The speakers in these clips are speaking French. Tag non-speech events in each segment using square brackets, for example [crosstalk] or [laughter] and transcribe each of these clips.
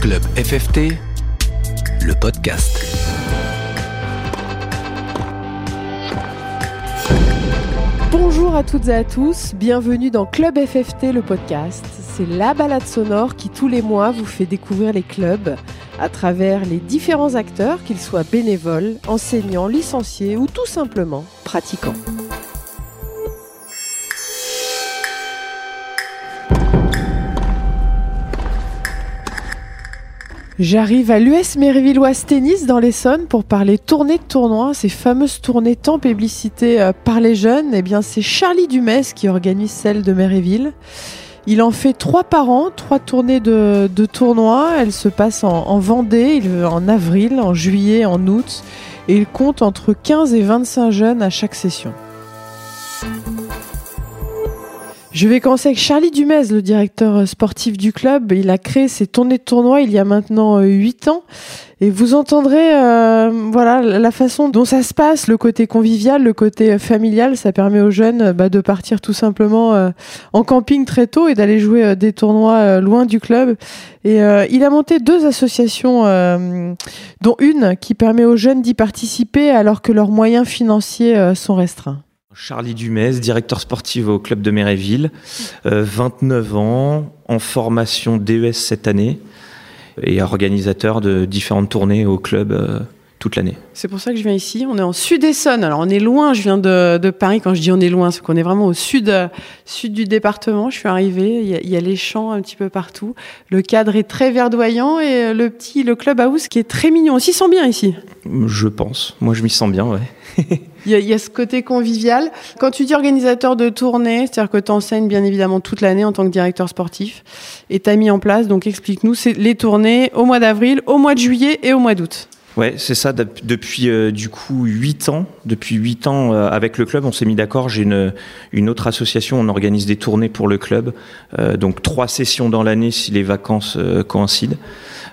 Club FFT, le podcast. Bonjour à toutes et à tous, bienvenue dans Club FFT, le podcast. C'est la balade sonore qui tous les mois vous fait découvrir les clubs à travers les différents acteurs, qu'ils soient bénévoles, enseignants, licenciés ou tout simplement pratiquants. J'arrive à l'US Mérivilloise Tennis dans l'Essonne pour parler tournée de tournoi, ces fameuses tournées tant publicitées euh, par les jeunes. Eh bien, c'est Charlie Dumès qui organise celle de Méréville. Il en fait trois par an, trois tournées de, de tournois. Elles se passent en, en Vendée, en avril, en juillet, en août. Et il compte entre 15 et 25 jeunes à chaque session. Je vais commencer avec Charlie Dumez, le directeur sportif du club. Il a créé ses tournées de tournoi il y a maintenant 8 ans. Et vous entendrez euh, voilà la façon dont ça se passe, le côté convivial, le côté familial. Ça permet aux jeunes bah, de partir tout simplement euh, en camping très tôt et d'aller jouer euh, des tournois euh, loin du club. Et euh, il a monté deux associations, euh, dont une qui permet aux jeunes d'y participer alors que leurs moyens financiers euh, sont restreints. Charlie Dumez, directeur sportif au club de Méréville, euh, 29 ans, en formation DES cette année et organisateur de différentes tournées au club euh, toute l'année. C'est pour ça que je viens ici. On est en Sud-Essonne. Alors on est loin. Je viens de, de Paris. Quand je dis on est loin, c'est qu'on est vraiment au sud, sud du département. Je suis arrivée. Il y, a, il y a les champs un petit peu partout. Le cadre est très verdoyant et euh, le petit, le club house qui est très mignon. On s'y sent bien ici. Je pense. Moi, je m'y sens bien, ouais. [laughs] Il y, a, il y, a, ce côté convivial. Quand tu dis organisateur de tournée, c'est-à-dire que tu enseignes bien évidemment toute l'année en tant que directeur sportif et tu as mis en place, donc explique-nous, les tournées au mois d'avril, au mois de juillet et au mois d'août. Ouais, c'est ça. Depuis euh, du coup 8 ans, depuis 8 ans euh, avec le club, on s'est mis d'accord. J'ai une, une autre association, on organise des tournées pour le club. Euh, donc trois sessions dans l'année si les vacances euh, coïncident.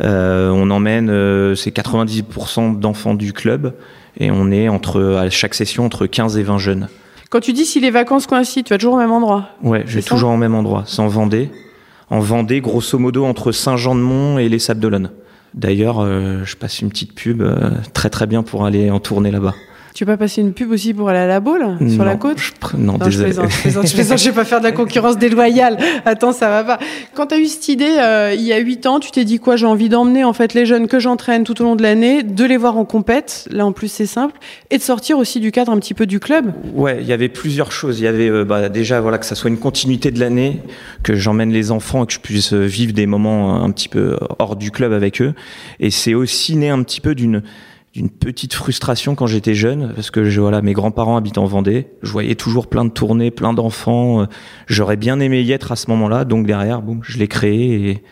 on emmène, c'est 90% d'enfants du club et on est entre à chaque session entre 15 et 20 jeunes. Quand tu dis si les vacances coïncident, tu vas toujours au même endroit? Ouais, je vais toujours au même endroit. C'est en Vendée. En Vendée, grosso modo, entre Saint-Jean-de-Mont et les Sables d'Olonne. D'ailleurs, euh, je passe une petite pub euh, très très bien pour aller en tournée là-bas. Tu peux pas passer une pub aussi pour aller à la boule sur non, la côte je pr... Non, non, désolé. Je plaisante, je plaisante, je plaisante, je vais pas faire de la concurrence déloyale. Attends, ça va pas. Quand tu as eu cette idée euh, il y a 8 ans, tu t'es dit quoi J'ai envie d'emmener en fait les jeunes que j'entraîne tout au long de l'année, de les voir en compète, là en plus c'est simple, et de sortir aussi du cadre un petit peu du club. Ouais, il y avait plusieurs choses. Il y avait euh, bah, déjà voilà que ça soit une continuité de l'année, que j'emmène les enfants et que je puisse vivre des moments un petit peu hors du club avec eux. Et c'est aussi né un petit peu d'une d'une petite frustration quand j'étais jeune parce que je, voilà mes grands-parents habitent en Vendée. Je voyais toujours plein de tournées plein d'enfants j'aurais bien aimé y être à ce moment-là. Donc derrière boum je l'ai créé et,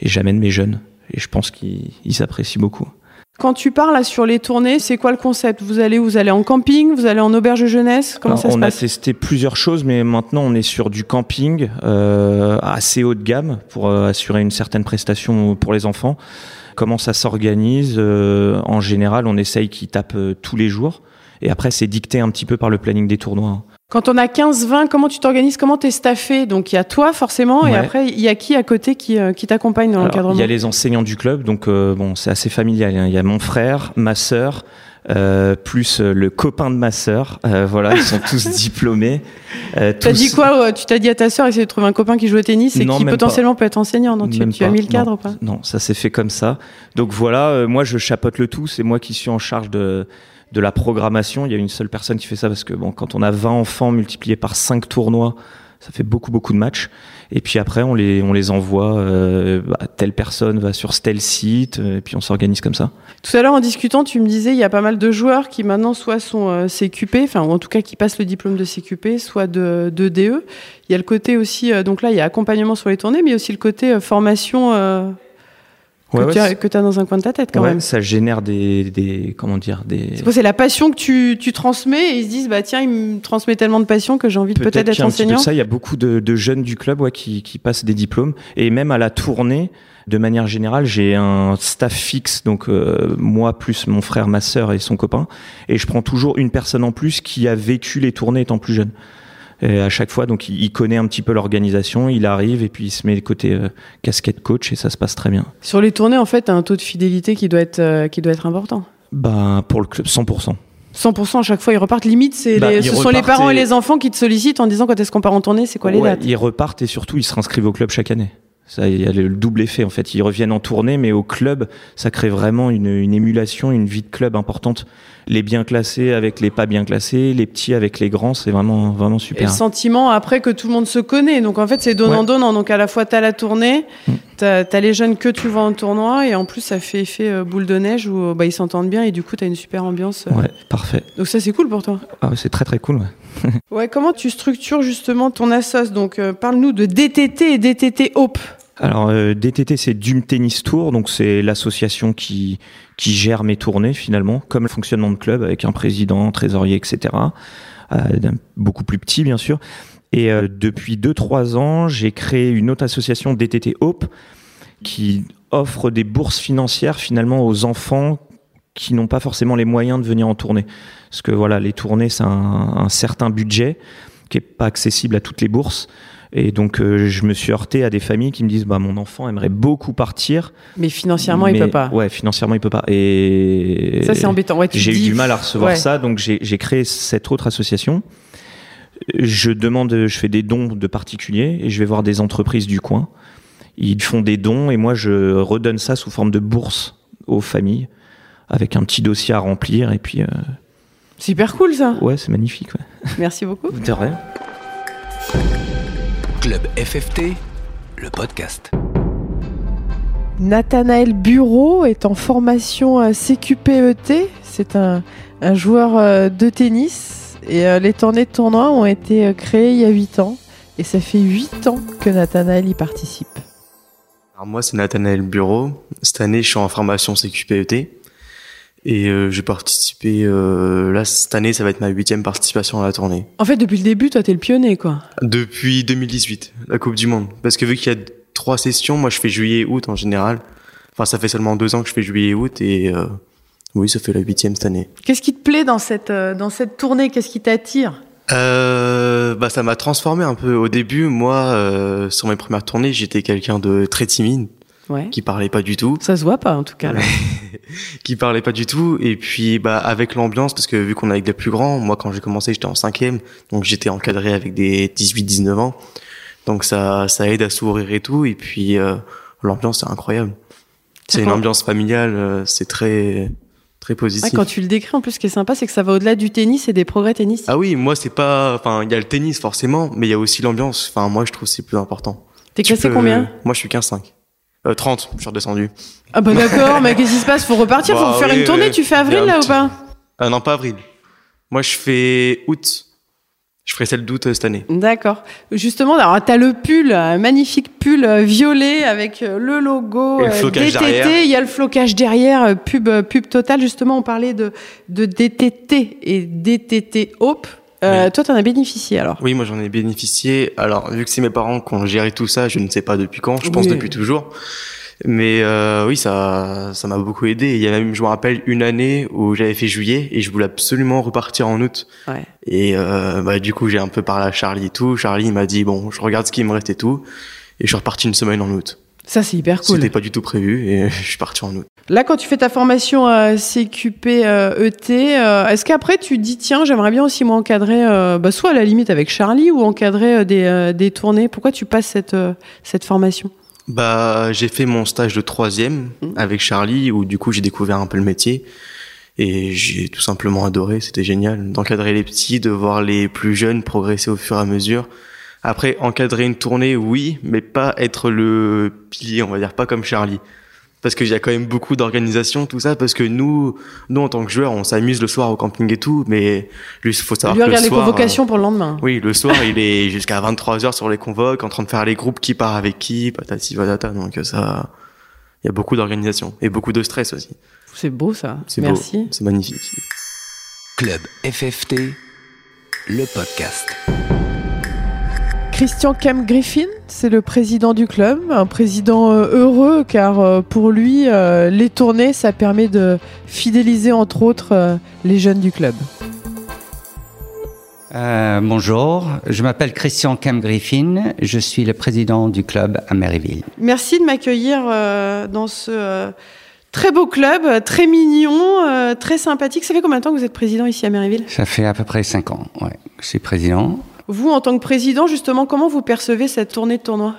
et j'amène mes jeunes. Et je pense qu'ils s'apprécient beaucoup. Quand tu parles là, sur les tournées, c'est quoi le concept? Vous allez vous allez en camping, vous allez en auberge de jeunesse? Comment Alors, ça se On passe? a testé plusieurs choses, mais maintenant on est sur du camping euh, assez haut de gamme pour euh, assurer une certaine prestation pour les enfants. Comment ça s'organise euh, En général, on essaye qu'ils tapent euh, tous les jours. Et après, c'est dicté un petit peu par le planning des tournois. Quand on a 15-20, comment tu t'organises Comment tu es staffé? Donc il y a toi forcément, Ouais. et après il y a qui à côté qui, euh, qui t'accompagne dans l'encadrement? il y a les enseignants du club, donc euh, bon, c'est assez familial. hein. Il y a mon frère, ma sœur, euh, plus euh, le copain de ma sœur. Euh, voilà, ils sont tous [laughs] diplômés. Euh, T'as tous- dit quoi ouais, Tu t'as dit à ta sœur essayer de trouver un copain qui joue au tennis et Non, qui potentiellement peut être enseignant. Non, tu, tu as mis le cadre non. ou pas? Non, ça s'est fait comme ça. Donc voilà, euh, moi je chapote le tout, c'est moi qui suis en charge de, de la programmation. Il y a une seule personne qui fait ça parce que bon, quand on a 20 enfants multipliés par 5 tournois, ça fait beaucoup beaucoup de matchs. Et puis après, on les, on les envoie, euh, bah, telle personne va sur tel site, euh, et puis on s'organise comme ça. Tout à l'heure en discutant, tu me disais il y a pas mal de joueurs qui maintenant soit sont euh, CQP, enfin en tout cas qui passent le diplôme de CQP, soit de, de DE. Il y a le côté aussi, euh, donc là il y a accompagnement sur les tournées, mais il y a aussi le côté euh, formation que Ouais, ouais, tu as, que dans un coin de ta tête quand ouais, même. ça génère des, des comment dire, des. C'est la passion que tu, tu transmets et ils se disent bah tiens il me transmet tellement de passion que j'ai envie de peut-être qu'il être y a un petit peu enseignant. de ça. Il y a beaucoup de, de jeunes du club ouais, qui, qui passent des diplômes. Et même à la tournée, de manière générale, j'ai un staff fixe, donc euh, moi plus mon frère, ma sœur et son copain. Et je prends toujours une personne en plus qui a vécu les tournées étant plus jeune. Et à chaque fois, donc il connaît un petit peu l'organisation, il arrive et puis il se met côté euh, casquette coach et ça se passe très bien. Sur les tournées, en fait, tu as un taux de fidélité qui doit être, euh, qui doit être important. Bah, pour le club, 100%. 100% à chaque fois, ils repartent. Limite, c'est Bah, les- ce sont les parents et et- les enfants qui te sollicitent en disant quand est-ce qu'on part en tournée, c'est quoi les Ouais, dates? Ils repartent et surtout ils se réinscrivent au club chaque année. Ça, il y a le double effet en fait. Ils reviennent en tournée, mais au club, ça crée vraiment une, une émulation, une vie de club importante. Les bien classés avec les pas bien classés, les petits avec les grands, c'est vraiment vraiment Et le super. sentiment après que tout le monde se connaît. Donc en fait, c'est donnant-donnant. Donc à la fois, tu as la tournée, Mm. tu as, les jeunes que tu vois en tournoi, et en plus, ça fait effet euh, boule de neige où euh, bah, ils s'entendent bien et du coup, tu as une super ambiance. euh. Ouais, parfait. Donc ça, c'est cool pour toi. Ah, ouais, c'est très très cool. Ouais. [laughs] Ouais, comment tu structures justement ton assos? Donc euh, parle-nous de DTT et DTT Hope. Alors euh, DTT c'est Dum Tennis Tour, donc c'est l'association qui qui gère mes tournées finalement, comme le fonctionnement de club avec un président, trésorier, etc. Euh, beaucoup plus petit bien sûr. Et euh, depuis 2-3 ans, j'ai créé une autre association DTT Hope qui offre des bourses financières finalement aux enfants qui n'ont pas forcément les moyens de venir en tournée. Parce que voilà, les tournées, c'est un, un certain budget qui est pas accessible à toutes les bourses. Et donc, euh, je me suis heurté à des familles qui me disent, bah, mon enfant aimerait beaucoup partir. Mais financièrement, il mais- peut pas. Ouais, financièrement, il peut pas. Et Ça, c'est embêtant. Ouais, j'ai eu du mal à recevoir Ouais. ça, donc j'ai j'ai créé cette autre association. Je demande, je fais des dons de particuliers et je vais voir des entreprises du coin. Ils font des dons et moi je redonne ça sous forme de bourse aux familles avec un petit dossier à remplir et puis euh, C'est hyper cool ça. ouais c'est magnifique. Ouais. Merci beaucoup. De rien. Club FFT, le podcast. Nathanaël Bureau est en formation à CQPET. C'est un, un joueur euh, de tennis. Et euh, les tournées de tournoi ont été euh, créées il y a 8 ans. Et ça fait 8 ans que Nathanaël y participe. Alors moi, c'est Nathanaël Bureau. Cette année, je suis en formation CQPET. Et euh, j'ai participé, euh, là, cette année, ça va être ma huitième participation à la tournée. En fait, depuis le début, toi, t'es le pionnier, quoi. Depuis 2018, la Coupe du Monde. Parce que vu qu'il y a trois sessions, moi, je fais juillet-août en général. Enfin, ça fait seulement deux ans que je fais juillet-août et euh, oui, ça fait la huitième cette année. Qu'est-ce qui te plaît dans cette, euh, dans cette tournée? Qu'est-ce qui t'attire? Euh, bah, ça m'a transformé un peu. Au début, moi, euh, sur mes premières tournées, j'étais quelqu'un de très timide, Ouais. qui parlait pas du tout. Ça se voit pas, en tout cas. là. [laughs] qui parlait pas du tout. Et puis bah avec l'ambiance parce que vu qu'on est avec des plus grands moi quand j'ai commencé j'étais en cinquième. Donc j'étais encadré avec des 18-19 ans. Donc ça ça aide à s'ouvrir et tout. Et puis euh, l'ambiance c'est incroyable. C'est une ambiance familiale euh, c'est très très positif. Quand tu le décris, en plus, ce qui est sympa, c'est que ça va au-delà du tennis et des progrès tennis. ah oui moi c'est pas enfin il y a le tennis forcément mais il y a aussi l'ambiance. Enfin moi je trouve que c'est plus important. T'es classé peux- combien? Moi je suis 15-5 euh, 30 je suis redescendu Ah bah d'accord, mais qu'est-ce qui se passe? Faut repartir, Bah faut faire oui, une tournée. Tu fais avril là ou pas? Euh, non pas avril moi je fais août je ferai celle d'août euh, cette année D'accord. Justement, alors t'as le pull, un magnifique pull euh, violet avec euh, le logo Et le euh, flocage DTT. derrière. Il y a le flocage derrière, euh, pub, euh, pub total. Justement, on parlait de, de DTT et DTT Hope. Euh, Oui. Toi, t'en as bénéficié alors? Oui, moi j'en ai bénéficié. Alors, vu que c'est mes parents qui ont géré tout ça, je ne sais pas depuis quand, je pense depuis toujours. Mais euh, oui, ça ça m'a beaucoup aidé. Il y a même, je me rappelle, une année où j'avais fait juillet et je voulais absolument repartir en août. Ouais. Et euh, bah, du coup, j'ai un peu parlé à Charlie et tout. Charlie il m'a dit, bon, je regarde ce qui me reste et tout. Et je suis reparti une semaine en août. Ça, c'est hyper cool. C'était pas du tout prévu et [laughs] je suis parti en août. Là, quand tu fais ta formation à CQP euh, ET, euh, est-ce qu'après tu dis tiens, j'aimerais bien aussi m'encadrer, euh, bah, soit à la limite avec Charlie ou encadrer euh, des, des tournées? Pourquoi tu passes cette, cette formation? Bah, j'ai fait mon stage de troisième Mhm. avec Charlie, où du coup j'ai découvert un peu le métier. Et j'ai tout simplement adoré, c'était génial d'encadrer les petits, de voir les plus jeunes progresser au fur et à mesure. Après, encadrer une tournée, oui, mais pas être le pilier, on va dire, pas comme Charlie. Parce qu'il y a quand même beaucoup d'organisation, tout ça, parce que nous, nous en tant que joueurs, on s'amuse le soir au camping et tout, mais lui, il faut savoir Lui que le regarde les convocations pour le lendemain. euh, oui, le soir, [laughs] il est jusqu'à 23h sur les convoques, en train de faire les groupes qui part avec qui, patati patata. Donc ça, il y a beaucoup d'organisation et beaucoup de stress aussi. C'est beau ça. Merci. c'est magnifique. Club FFT, le podcast. Christian Cam Griffin, c'est le président du club, un président euh, heureux car euh, pour lui, euh, les tournées, ça permet de fidéliser entre autres les jeunes du club. Euh, bonjour, je m'appelle Christian Cam Griffin, je suis le président du club à Maryville. Merci de m'accueillir dans ce très beau club, très mignon, très sympathique. Ça fait combien de temps que vous êtes président ici à Maryville? Ça fait à peu près cinq ans, ouais, je suis président. Vous, en tant que président, justement, comment vous percevez cette tournée de tournoi?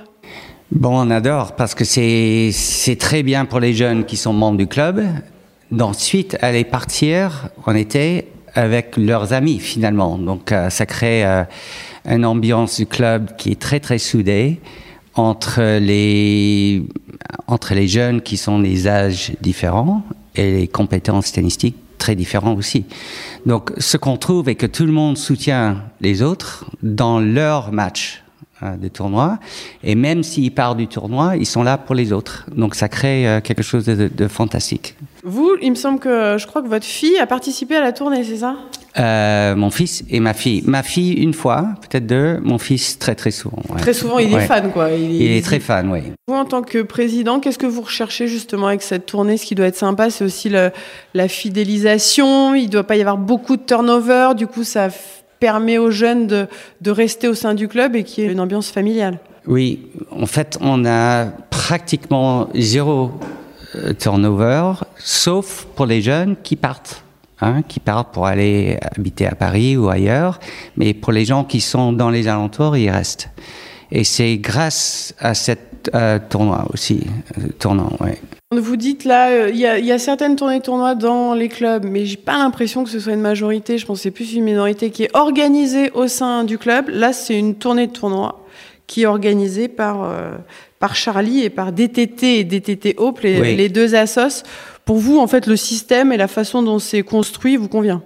Bon, on adore parce que c'est très bien pour les jeunes qui sont membres du club. D'ensuite, aller partir en été avec leurs amis finalement. Donc, euh, ça crée euh, une ambiance du club qui est très très soudée entre les entre les jeunes qui sont des âges différents et les compétences tennistiques très différents aussi. Donc, ce qu'on trouve est que tout le monde soutient les autres dans leur match euh, de tournoi. Et même s'ils partent du tournoi, ils sont là pour les autres. Donc ça crée euh, quelque chose de, de fantastique. Vous, il me semble que je crois que votre fille a participé à la tournée, c'est ça? Euh, mon fils et ma fille. Ma fille une fois, peut-être deux. Mon fils très très souvent. ouais. Très souvent, il est Ouais. fan, quoi. Il est très fan, oui. Vous, en tant que président, qu'est-ce que vous recherchez justement avec cette tournée? Ce qui doit être sympa, c'est aussi le- la fidélisation. Il ne doit pas y avoir beaucoup de turnover. Du coup, ça permet aux jeunes de, de rester au sein du club et qu'il y ait une ambiance familiale. Oui, en fait, on a pratiquement zéro euh, turnover, sauf pour les jeunes qui partent, hein, qui partent pour aller habiter à Paris ou ailleurs. Mais pour les gens qui sont dans les alentours, ils restent. Et c'est grâce à cette euh, tournoi aussi, euh, tournant. Vous dites là, euh, il y, a, il y a certaines tournées de tournois dans les clubs, mais j'ai pas l'impression que ce soit une majorité. Je pense que c'est plus une minorité qui est organisée au sein du club. Là, c'est une tournée de tournoi qui est organisée par, euh, par Charlie et par DTT et DTT Hope, les, Oui. les deux assos. Pour vous, en fait, le système et la façon dont c'est construit vous convient?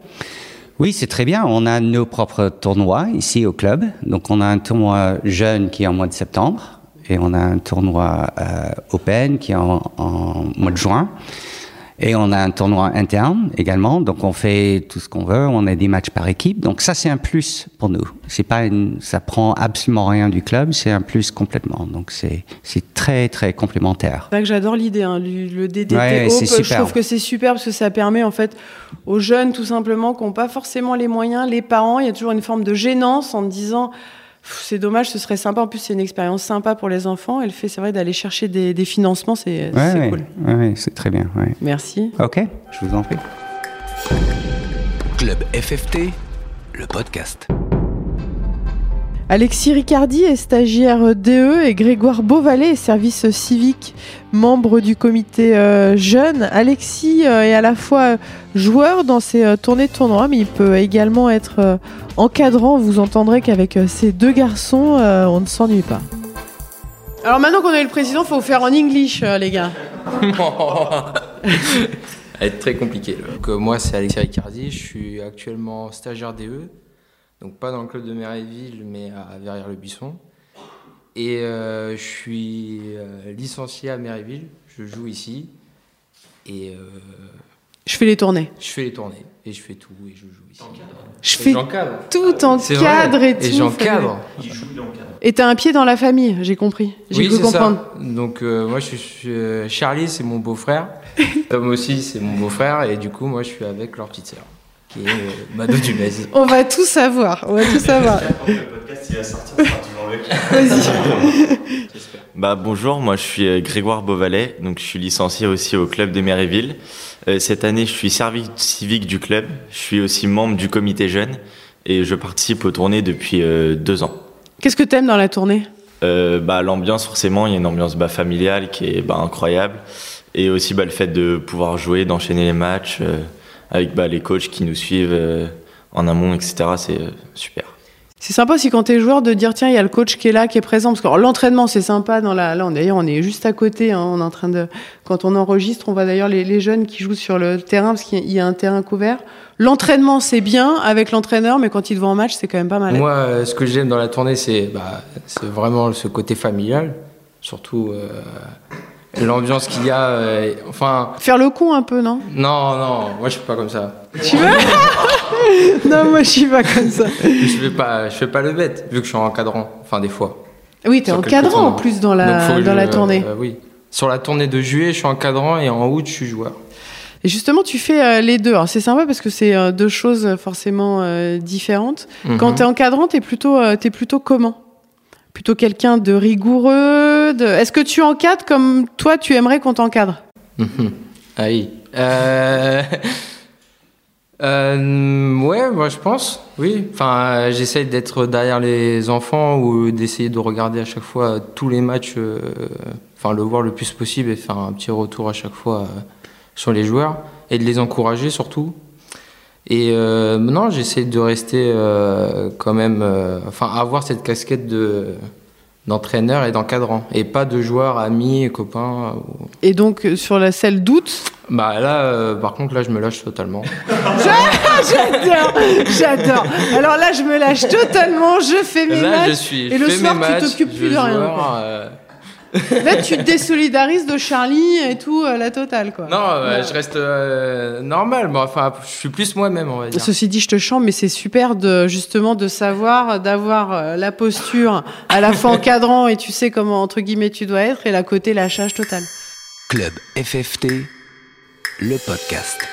Oui, c'est très bien. On a nos propres tournois ici au club. Donc, on a un tournoi jeune qui est en mois de septembre et on a un tournoi euh, open qui est en, en mois de juin. Et on a un tournoi interne également. Donc, on fait tout ce qu'on veut. On a des matchs par équipe. Donc, ça, c'est un plus pour nous. C'est pas une, ça prend absolument rien du club. C'est un plus complètement. Donc, c'est, c'est très, très complémentaire. C'est vrai que j'adore l'idée, hein, le DDT Ouais, Hope. c'est Je super. trouve que c'est super parce que ça permet en fait aux jeunes tout simplement qui n'ont pas forcément les moyens, les parents, il y a toujours une forme de gênance en disant c'est dommage, ce serait sympa. En plus, c'est une expérience sympa pour les enfants. Et le fait, c'est vrai, d'aller chercher des, des financements, c'est Ouais, c'est ouais, cool. ouais, ouais, c'est très bien. Ouais. Merci. Ok, je vous en prie. Club FFT, le podcast. Alexis Ricardi est stagiaire DE et Grégoire Beauvalet est service civique, membre du comité euh, jeune. Alexis euh, est à la fois joueur dans ces euh, tournées de tournois, mais il peut également être euh, encadrant. Vous entendrez qu'avec euh, ces deux garçons, euh, on ne s'ennuie pas. Alors maintenant qu'on est le président, faut faire en English, euh, les gars. Ça va être très compliqué. là. Donc, euh, moi, c'est Alexis Ricardi. Je suis actuellement stagiaire DE. Donc, pas dans le club de Méréville, mais à Verrières-le-Buisson. Et euh, je suis euh, licencié à Méréville. Je joue ici. Et euh, Je fais les tournées. je fais les tournées. Et je fais tout. Et je joue ici. Je fais j'encadre. tout en cadre et tout. Et j'encadre. Et t'as un pied dans la famille, j'ai compris. J'ai Oui, cru comprendre. ça. Donc, euh, moi, je suis. euh, Charlie, c'est mon beau-frère. Tom aussi, c'est mon beau-frère. Et du coup, moi, je suis avec leur petite sœur, qui est euh, Mado Dumez. On va tout savoir. On va tout savoir. [laughs] Bah bonjour, moi je suis euh, Grégoire Beauvalet, donc je suis licencié aussi au club de Méréville. Euh, cette année, je suis service civique du club, je suis aussi membre du comité jeune et je participe aux tournées depuis deux ans. Qu'est-ce que t'aimes dans la tournée? Euh, bah, l'ambiance forcément, il y a une ambiance bah, familiale qui est bah, incroyable et aussi bah, le fait de pouvoir jouer, d'enchaîner les matchs euh, avec bah, les coachs qui nous suivent euh, en amont, etc. C'est euh, super. C'est sympa aussi quand t'es joueur de dire tiens il y a le coach qui est là qui est présent parce que l'entraînement c'est sympa dans la là on- d'ailleurs on est juste à côté hein, on est en train de quand on enregistre on voit d'ailleurs les, les jeunes qui jouent sur le terrain parce qu'il y a un terrain couvert l'entraînement c'est bien avec l'entraîneur mais quand il te voit en match c'est quand même pas mal Moi, euh, ce que j'aime dans la tournée, c'est bah, c'est vraiment ce côté familial. Surtout euh, l'ambiance qu'il y a. euh, enfin, faire le con un peu non? Non, non, moi je suis pas comme ça. tu veux? [laughs] Non moi je suis pas comme ça Je fais pas, je fais pas le bête, vu que je suis encadrant. Enfin, des fois. oui t'es Sur quelques encadrant en tournois. plus dans Donc, la que dans je- la tournée euh, oui. Sur la tournée de juillet, je suis encadrant et en août, je suis joueur. Et justement, tu fais euh, les deux. Alors, c'est sympa parce que c'est euh, deux choses euh, forcément euh, différentes. Mhm. Quand tu es encadrant, tu es plutôt, euh, t'es plutôt comment? Plutôt quelqu'un de rigoureux Est-ce que tu encadres comme toi, tu aimerais qu'on t'encadre? [laughs] Oui. Euh... [laughs] euh, ouais, moi je pense, oui. Enfin, j'essaye d'être derrière les enfants ou d'essayer de regarder à chaque fois tous les matchs, euh, enfin le voir le plus possible et faire un petit retour à chaque fois euh, sur les joueurs et de les encourager surtout. Et non, j'essaie de rester quand même, enfin avoir cette casquette de d'entraîneur et d'encadrant et pas de joueur ami copain ou- Et donc, euh, sur la selle d'août, bah là, euh, par contre, là, je me lâche totalement. [laughs] j'adore, j'adore. Alors là, je me lâche totalement, je fais mes là, matchs. je suis. et le soir, tu t'occupes plus de rien, euh, Là, tu te désolidarises de Charlie et tout, euh, la totale, quoi. Non, euh, je reste euh, normal. Bon, enfin, je suis plus moi-même, on va dire. Ceci dit, je te chante, mais c'est super de justement de savoir, d'avoir la posture à la fois encadrant et tu sais comment entre guillemets tu dois être et la côté lâchage total. Club FFT, le podcast.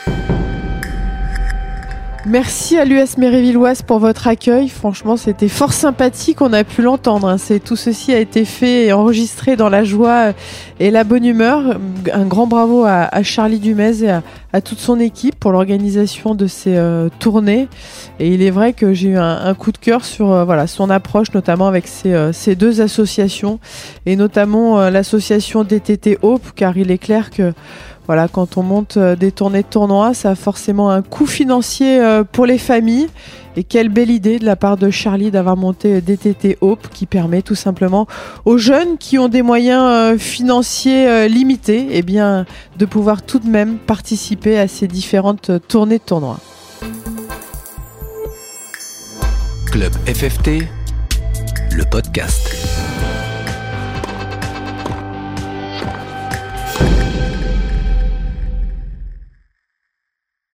Merci à l'US Mérévilloise pour votre accueil. Franchement, c'était fort sympathique. On a pu l'entendre. hein. Tout ceci a été fait et enregistré dans la joie et la bonne humeur. Un grand bravo à, Charlie Dumez et à, toute son équipe pour l'organisation de ces euh, tournées. Et il est vrai que j'ai eu un, un coup de cœur sur euh, voilà son approche, notamment avec ces, euh, ces deux associations et notamment euh, l'association DTT Hope, car il est clair que voilà, quand on monte euh, des tournées de tournois, ça a forcément un coût financier euh, pour les familles. Et quelle belle idée de la part de Charlie d'avoir monté euh, DTT Hope qui permet tout simplement aux jeunes qui ont des moyens financiers limités eh bien, de pouvoir tout de même participer à ces différentes tournées de tournois. Club FFT, le podcast.